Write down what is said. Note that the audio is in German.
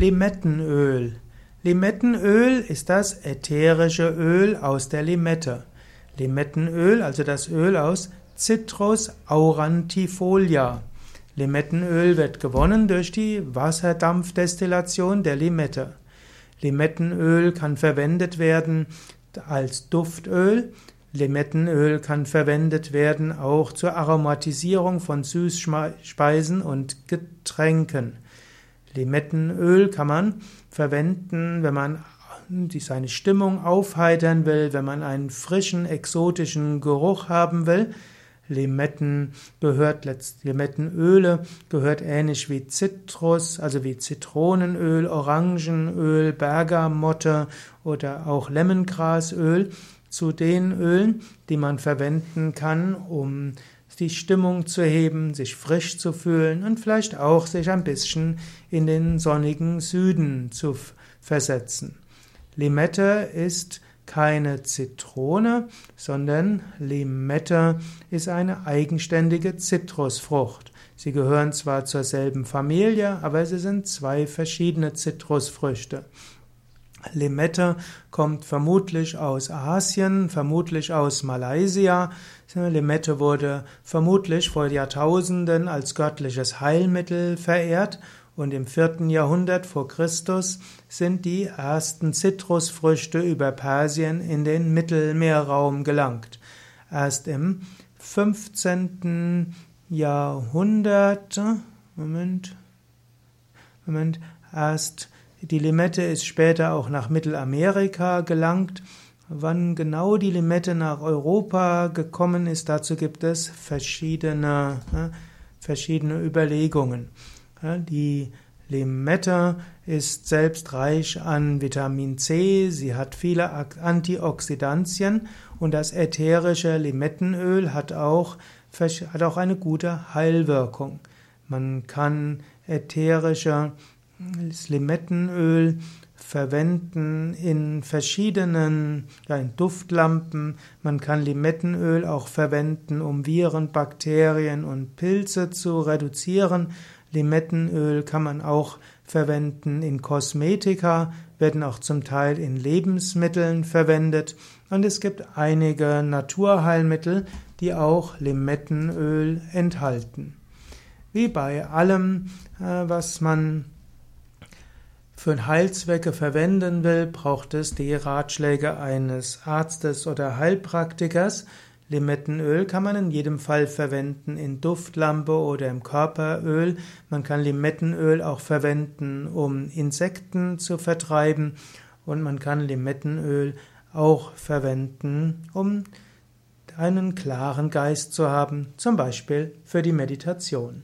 Limettenöl. Limettenöl ist das ätherische Öl aus der Limette. Limettenöl, also das Öl aus Citrus aurantifolia. Limettenöl wird gewonnen durch die Wasserdampfdestillation der Limette. Limettenöl kann verwendet werden als Duftöl. Limettenöl kann verwendet werden auch zur Aromatisierung von Süßspeisen und Getränken. Limettenöl kann man verwenden, wenn man seine Stimmung aufheitern will, wenn man einen frischen, exotischen Geruch haben will. Limetten gehört Limettenöle gehört ähnlich wie Zitrus, also wie Zitronenöl, Orangenöl, Bergamotte oder auch Lemongrasöl zu den Ölen, die man verwenden kann, um die Stimmung zu heben, sich frisch zu fühlen und vielleicht auch sich ein bisschen in den sonnigen Süden zu versetzen. Limette ist keine Zitrone, sondern Limette ist eine eigenständige Zitrusfrucht. Sie gehören zwar zur selben Familie, aber sie sind zwei verschiedene Zitrusfrüchte. Limette kommt vermutlich aus Asien, vermutlich aus Malaysia. Limette wurde vermutlich vor Jahrtausenden als göttliches Heilmittel verehrt und im vierten Jahrhundert vor Christus sind die ersten Zitrusfrüchte über Persien in den Mittelmeerraum gelangt. Erst im 15. Jahrhundert, Moment, Moment, erst die Limette ist später auch nach Mittelamerika gelangt. Wann genau die Limette nach Europa gekommen ist, dazu gibt es verschiedene, verschiedene Überlegungen. Die Limette ist selbst reich an Vitamin C, sie hat viele Antioxidantien und das ätherische Limettenöl hat auch, hat auch eine gute Heilwirkung. Man kann ätherische das Limettenöl verwenden in verschiedenen ja, in Duftlampen. Man kann Limettenöl auch verwenden, um Viren, Bakterien und Pilze zu reduzieren. Limettenöl kann man auch verwenden in Kosmetika, werden auch zum Teil in Lebensmitteln verwendet. Und es gibt einige Naturheilmittel, die auch Limettenöl enthalten. Wie bei allem, äh, was man für Heilzwecke verwenden will, braucht es die Ratschläge eines Arztes oder Heilpraktikers. Limettenöl kann man in jedem Fall verwenden in Duftlampe oder im Körperöl. Man kann Limettenöl auch verwenden, um Insekten zu vertreiben. Und man kann Limettenöl auch verwenden, um einen klaren Geist zu haben, zum Beispiel für die Meditation.